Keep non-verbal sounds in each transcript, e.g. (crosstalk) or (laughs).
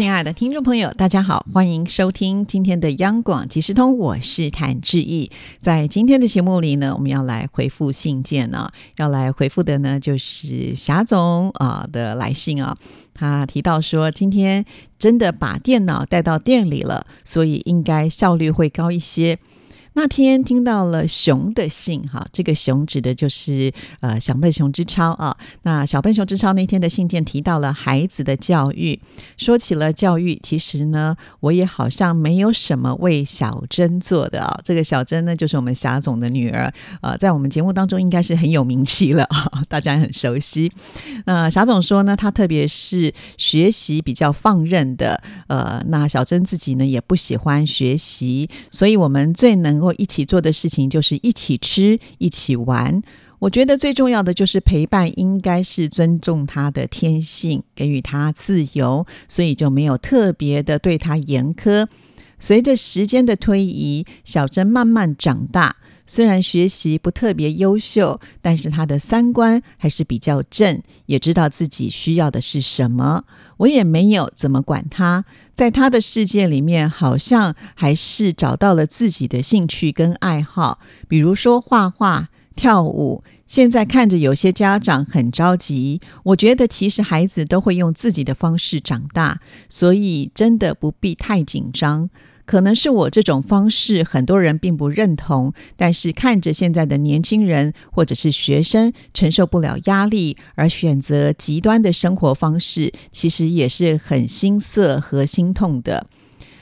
亲爱的听众朋友，大家好，欢迎收听今天的央广即时通，我是谭志毅。在今天的节目里呢，我们要来回复信件呢，要来回复的呢就是霞总啊的来信啊。他提到说，今天真的把电脑带到店里了，所以应该效率会高一些。那天听到了熊的信，哈，这个熊指的就是呃小笨熊之超啊。那小笨熊之超那天的信件提到了孩子的教育，说起了教育，其实呢，我也好像没有什么为小珍做的啊。这个小珍呢，就是我们霞总的女儿，呃，在我们节目当中应该是很有名气了 (laughs) 啊，大家很熟悉。那霞总说呢，他特别是学习比较放任的，呃，那小珍自己呢也不喜欢学习，所以我们最能。能够一起做的事情就是一起吃、一起玩。我觉得最重要的就是陪伴，应该是尊重他的天性，给予他自由，所以就没有特别的对他严苛。随着时间的推移，小珍慢慢长大。虽然学习不特别优秀，但是他的三观还是比较正，也知道自己需要的是什么。我也没有怎么管他，在他的世界里面，好像还是找到了自己的兴趣跟爱好，比如说画画、跳舞。现在看着有些家长很着急，我觉得其实孩子都会用自己的方式长大，所以真的不必太紧张。可能是我这种方式，很多人并不认同。但是看着现在的年轻人或者是学生承受不了压力而选择极端的生活方式，其实也是很心塞和心痛的。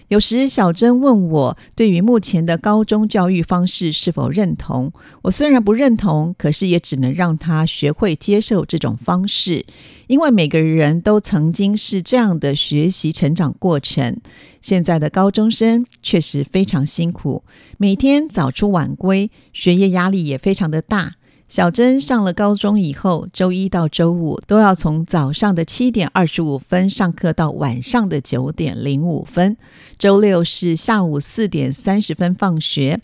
有时小珍问我对于目前的高中教育方式是否认同，我虽然不认同，可是也只能让他学会接受这种方式，因为每个人都曾经是这样的学习成长过程。现在的高中生确实非常辛苦，每天早出晚归，学业压力也非常的大。小珍上了高中以后，周一到周五都要从早上的七点二十五分上课到晚上的九点零五分，周六是下午四点三十分放学，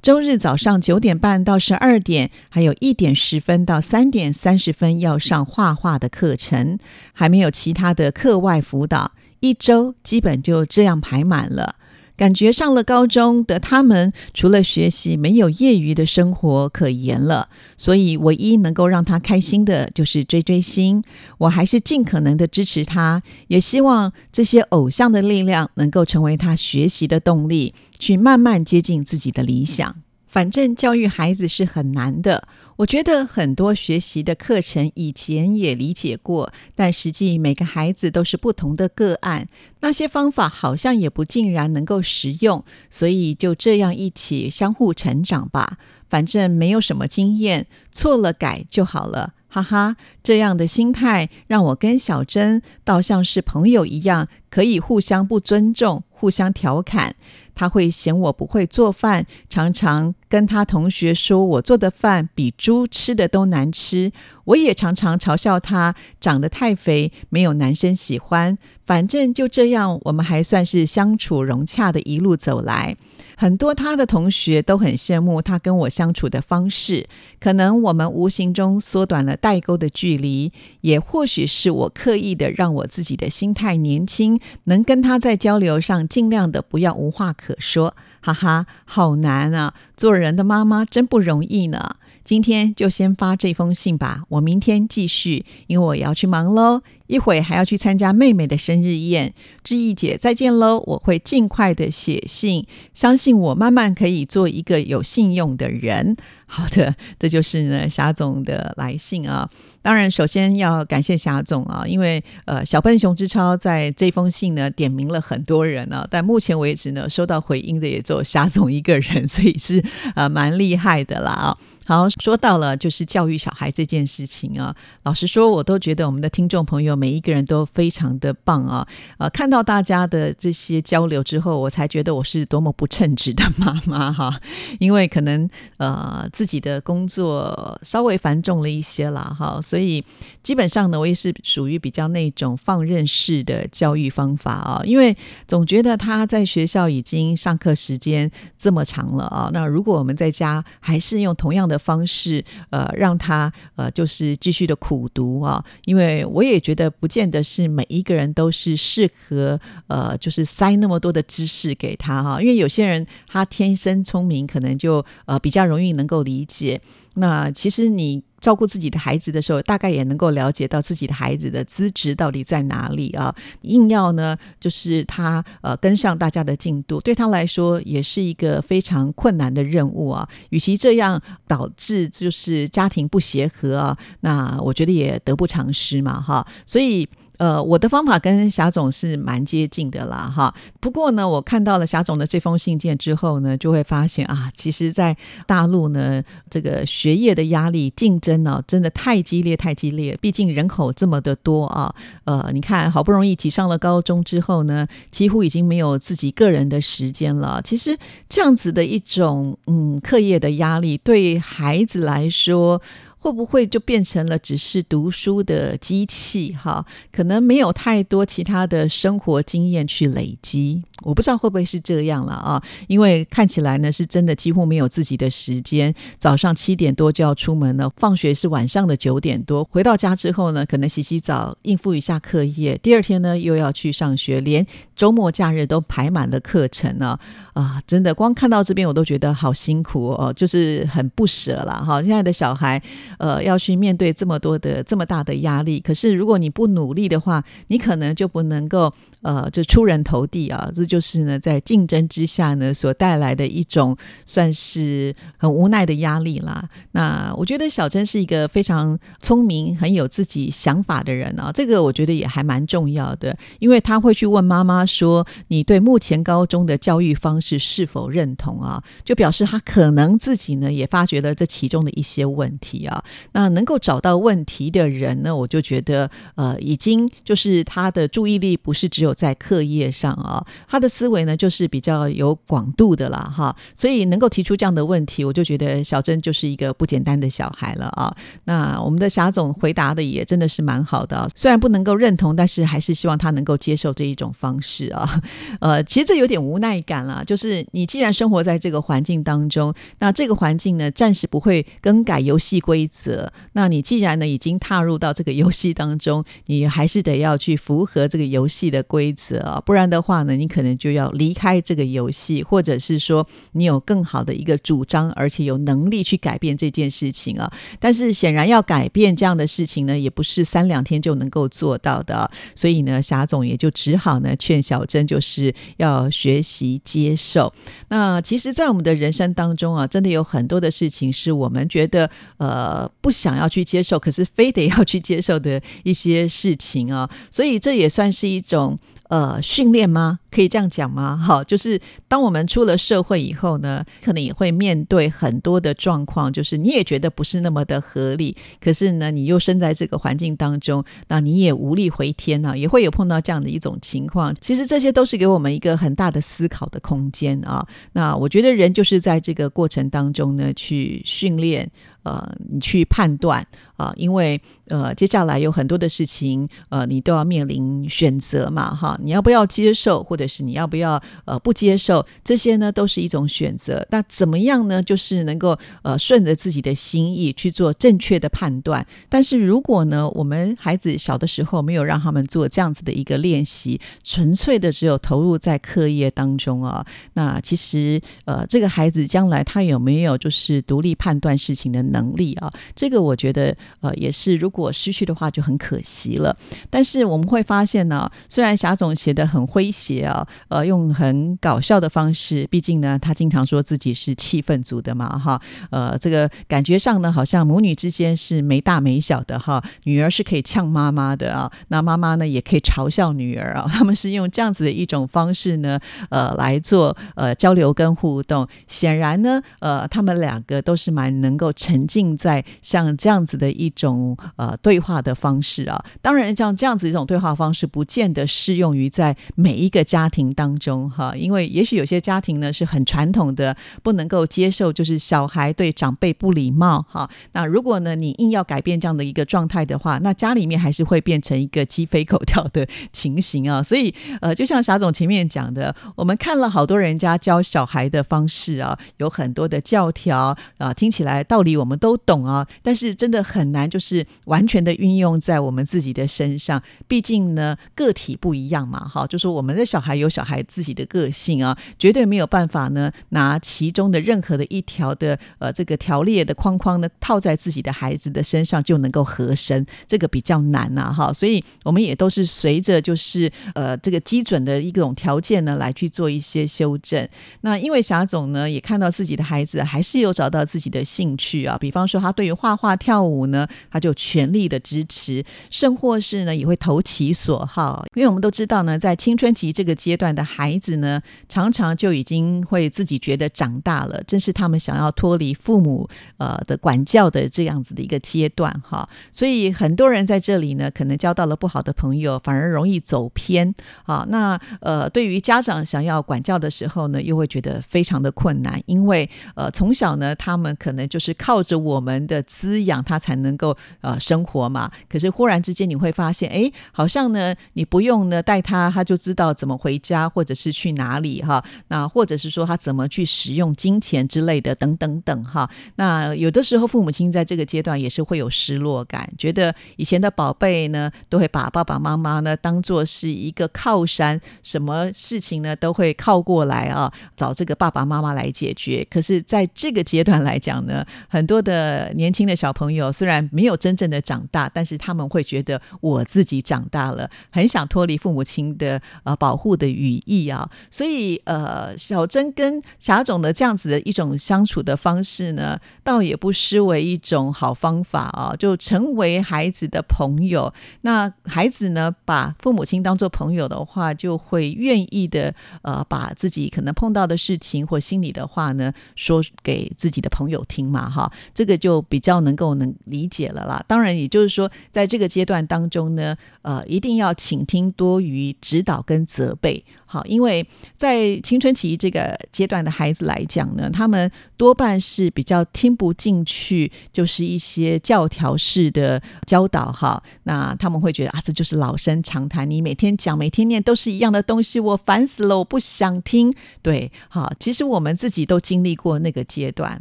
周日早上九点半到十二点，还有一点十分到三点三十分要上画画的课程，还没有其他的课外辅导，一周基本就这样排满了。感觉上了高中的他们，除了学习，没有业余的生活可言了。所以，唯一能够让他开心的，就是追追星。我还是尽可能的支持他，也希望这些偶像的力量能够成为他学习的动力，去慢慢接近自己的理想。反正教育孩子是很难的。我觉得很多学习的课程以前也理解过，但实际每个孩子都是不同的个案，那些方法好像也不尽然能够实用，所以就这样一起相互成长吧。反正没有什么经验，错了改就好了，哈哈。这样的心态让我跟小珍倒像是朋友一样，可以互相不尊重，互相调侃。他会嫌我不会做饭，常常跟他同学说我做的饭比猪吃的都难吃。我也常常嘲笑他长得太肥，没有男生喜欢。反正就这样，我们还算是相处融洽的一路走来。很多他的同学都很羡慕他跟我相处的方式，可能我们无形中缩短了代沟的距离，也或许是我刻意的让我自己的心态年轻，能跟他在交流上尽量的不要无话可可说。哈哈，好难啊！做人的妈妈真不容易呢。今天就先发这封信吧，我明天继续，因为我也要去忙喽。一会还要去参加妹妹的生日宴，志毅姐再见喽！我会尽快的写信，相信我慢慢可以做一个有信用的人。好的，这就是呢霞总的来信啊。当然，首先要感谢霞总啊，因为呃小笨熊之超在这封信呢点名了很多人啊，但目前为止呢收到回音的也只有霞总一个人，所以是呃蛮厉害的啦啊。好，说到了就是教育小孩这件事情啊，老实说，我都觉得我们的听众朋友每一个人都非常的棒啊。呃，看到大家的这些交流之后，我才觉得我是多么不称职的妈妈哈。因为可能呃自己的工作稍微繁重了一些啦哈，所以基本上呢，我也是属于比较那种放任式的教育方法啊。因为总觉得他在学校已经上课时间这么长了啊，那如果我们在家还是用同样的方式，呃，让他呃，就是继续的苦读啊。因为我也觉得，不见得是每一个人都是适合呃，就是塞那么多的知识给他哈。因为有些人他天生聪明，可能就呃比较容易能够理解。那其实你。照顾自己的孩子的时候，大概也能够了解到自己的孩子的资质到底在哪里啊？硬要呢，就是他呃跟上大家的进度，对他来说也是一个非常困难的任务啊。与其这样导致就是家庭不协和啊，那我觉得也得不偿失嘛，哈。所以。呃，我的方法跟霞总是蛮接近的啦，哈。不过呢，我看到了霞总的这封信件之后呢，就会发现啊，其实，在大陆呢，这个学业的压力、竞争呢，真的太激烈、太激烈。毕竟人口这么的多啊，呃，你看，好不容易挤上了高中之后呢，几乎已经没有自己个人的时间了。其实这样子的一种嗯课业的压力，对孩子来说。会不会就变成了只是读书的机器？哈，可能没有太多其他的生活经验去累积。我不知道会不会是这样了啊？因为看起来呢，是真的几乎没有自己的时间。早上七点多就要出门了，放学是晚上的九点多。回到家之后呢，可能洗洗澡，应付一下课业。第二天呢，又要去上学，连周末假日都排满了课程呢。啊，真的，光看到这边我都觉得好辛苦哦，就是很不舍了哈。现在的小孩。呃，要去面对这么多的这么大的压力，可是如果你不努力的话，你可能就不能够呃，就出人头地啊。这就是呢，在竞争之下呢，所带来的一种算是很无奈的压力啦。那我觉得小珍是一个非常聪明、很有自己想法的人啊，这个我觉得也还蛮重要的，因为他会去问妈妈说：“你对目前高中的教育方式是否认同啊？”就表示他可能自己呢也发觉了这其中的一些问题啊。那能够找到问题的人呢，我就觉得，呃，已经就是他的注意力不是只有在课业上啊，他的思维呢就是比较有广度的啦，哈。所以能够提出这样的问题，我就觉得小珍就是一个不简单的小孩了啊。那我们的霞总回答的也真的是蛮好的，虽然不能够认同，但是还是希望他能够接受这一种方式啊。(laughs) 呃，其实这有点无奈感了，就是你既然生活在这个环境当中，那这个环境呢，暂时不会更改游戏规。则，那你既然呢已经踏入到这个游戏当中，你还是得要去符合这个游戏的规则啊，不然的话呢，你可能就要离开这个游戏，或者是说你有更好的一个主张，而且有能力去改变这件事情啊。但是显然要改变这样的事情呢，也不是三两天就能够做到的，所以呢，霞总也就只好呢劝小珍，就是要学习接受。那其实，在我们的人生当中啊，真的有很多的事情是我们觉得呃。呃不想要去接受，可是非得要去接受的一些事情啊，(laughs) 所以这也算是一种呃训练吗？可以这样讲吗？(laughs) 好，就是当我们出了社会以后呢，可能也会面对很多的状况，就是你也觉得不是那么的合理，可是呢，你又生在这个环境当中，那你也无力回天呢，也会有碰到这样的一种情况。其实这些都是给我们一个很大的思考的空间啊。那我觉得人就是在这个过程当中呢，去训练。呃，你去判断啊，因为呃，接下来有很多的事情，呃，你都要面临选择嘛，哈，你要不要接受，或者是你要不要呃不接受，这些呢都是一种选择。那怎么样呢？就是能够呃顺着自己的心意去做正确的判断。但是如果呢，我们孩子小的时候没有让他们做这样子的一个练习，纯粹的只有投入在课业当中啊，那其实呃，这个孩子将来他有没有就是独立判断事情的能？能力啊，这个我觉得呃也是，如果失去的话就很可惜了。但是我们会发现呢，虽然霞总写的很诙谐啊，呃，用很搞笑的方式，毕竟呢，他经常说自己是气氛组的嘛，哈，呃，这个感觉上呢，好像母女之间是没大没小的哈，女儿是可以呛妈妈的啊，那妈妈呢也可以嘲笑女儿啊，(laughs) 他们是用这样子的一种方式呢，呃，来做呃交流跟互动。显然呢，呃，他们两个都是蛮能够呈沉浸在像这样子的一种呃对话的方式啊。当然，像这样子一种对话方式，不见得适用于在每一个家庭当中哈，因为也许有些家庭呢是很传统的，不能够接受就是小孩对长辈不礼貌哈。那如果呢你硬要改变这样的一个状态的话，那家里面还是会变成一个鸡飞狗跳的情形啊。所以呃，就像霞总前面讲的，我们看了好多人家教小孩的方式啊，有很多的教条啊，听起来道理我我们都懂啊，但是真的很难就是完全的运用在我们自己的身上。毕竟呢，个体不一样嘛，哈，就说我们的小孩有小孩自己的个性啊，绝对没有办法呢拿其中的任何的一条的呃这个条列的框框呢套在自己的孩子的身上就能够合身，这个比较难呐，哈，所以我们也都是随着就是呃这个基准的一种条件呢来去做一些修正。那因为霞总呢也看到自己的孩子还是有找到自己的兴趣啊，比方说他对于画画、跳舞呢，他就全力的支持，甚或是呢也会投其所好。因为我们都知道呢，在青春期这个阶段的孩子呢，常常就已经会自己觉得长大了，正是他们想要脱离父母呃的管教的这样子的一个阶段哈。所以很多人在这里呢，可能交到了不好的朋友，反而容易走偏啊。那呃，对于家长想要管教的时候呢，又会觉得非常的困难，因为呃从小呢，他们可能就是靠着我们的滋养，他才能够呃生活嘛。可是忽然之间你会发现，哎，好像呢，你不用呢带他，他就知道怎么回家，或者是去哪里哈。那或者是说他怎么去使用金钱之类的，等等等哈。那有的时候父母亲在这个阶段也是会有失落感，觉得以前的宝贝呢，都会把爸爸妈妈呢当做是一个靠山，什么事情呢都会靠过来啊，找这个爸爸妈妈来解决。可是在这个阶段来讲呢，很多的年轻的小朋友虽然没有真正的长大，但是他们会觉得我自己长大了，很想脱离父母亲的呃保护的羽翼啊。所以呃，小珍跟霞总的这样子的一种相处的方式呢，倒也不失为一种好方法啊，就成为孩子的朋友。那孩子呢，把父母亲当做朋友的话，就会愿意的呃，把自己可能碰到的事情或心里的话呢，说给自己的朋友听嘛，哈，这个就比较能够能理解了啦。当然，也就是说，在这个阶段当中呢，呃，一定要倾听多于指导跟责备，好，因为在青春期这个阶段的孩子来讲呢，他们多半是比较听不进去，就是一些教条式的教导，哈，那他们会觉得啊，这就是老生常谈，你每天讲、每天念都是一样的东西，我烦死了，我不想听。对，好，其实我们自己都经历过那个阶段，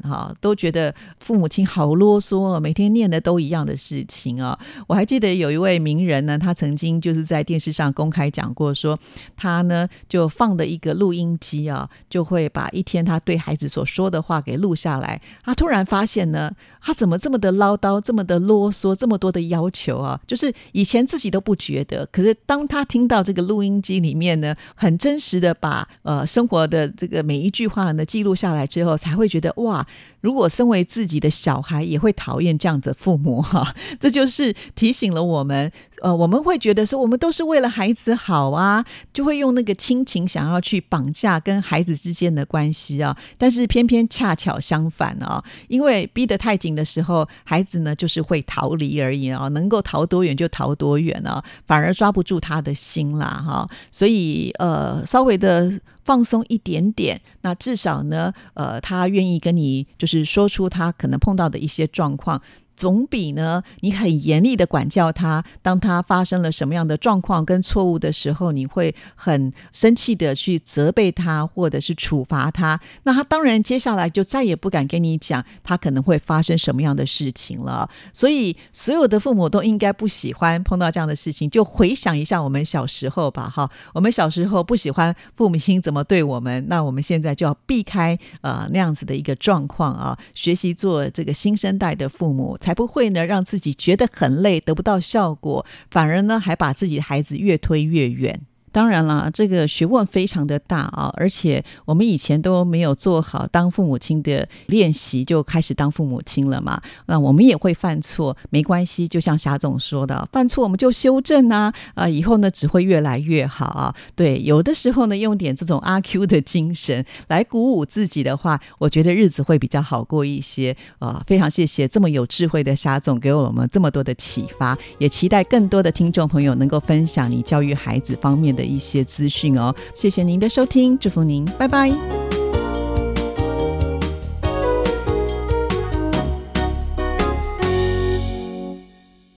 哈，都觉得父母亲好啰嗦哦，每天念的都一样的事情啊。我还记得有一位名人呢，他曾经就是在电视上公开讲过，说他呢就放的一个录音机啊，就会把一天他对孩子所说的话给录下来。他突然发现呢，他怎么这么的唠叨，这么的啰嗦，这么多的要求啊？就是以前自己都不觉得，可是当他听到这个录音机里面呢，很真实的把呃生活的这个每一句话呢记录下来之后，才会觉得哇，如果身为自己的小孩也会讨厌这样的父母哈，(laughs) 这就是提醒了我们，呃，我们会觉得说我们都是为了孩子好啊，就会用那个亲情想要去绑架跟孩子之间的关系啊，但是偏偏恰巧相反啊，因为逼得太紧的时候，孩子呢就是会逃离而已啊，能够逃多远就逃多远啊，反而抓不住他的心啦哈，所以呃，稍微的。放松一点点，那至少呢，呃，他愿意跟你就是说出他可能碰到的一些状况。总比呢，你很严厉的管教他，当他发生了什么样的状况跟错误的时候，你会很生气的去责备他，或者是处罚他。那他当然接下来就再也不敢跟你讲他可能会发生什么样的事情了。所以，所有的父母都应该不喜欢碰到这样的事情。就回想一下我们小时候吧，哈，我们小时候不喜欢父母亲怎么对我们，那我们现在就要避开呃那样子的一个状况啊，学习做这个新生代的父母。才不会呢，让自己觉得很累，得不到效果，反而呢，还把自己的孩子越推越远。当然了，这个学问非常的大啊，而且我们以前都没有做好当父母亲的练习，就开始当父母亲了嘛。那我们也会犯错，没关系，就像霞总说的，犯错我们就修正啊，啊，以后呢只会越来越好啊。对，有的时候呢，用点这种阿 Q 的精神来鼓舞自己的话，我觉得日子会比较好过一些啊。非常谢谢这么有智慧的霞总给我们这么多的启发，也期待更多的听众朋友能够分享你教育孩子方面的。一些资讯哦，谢谢您的收听，祝福您，拜拜。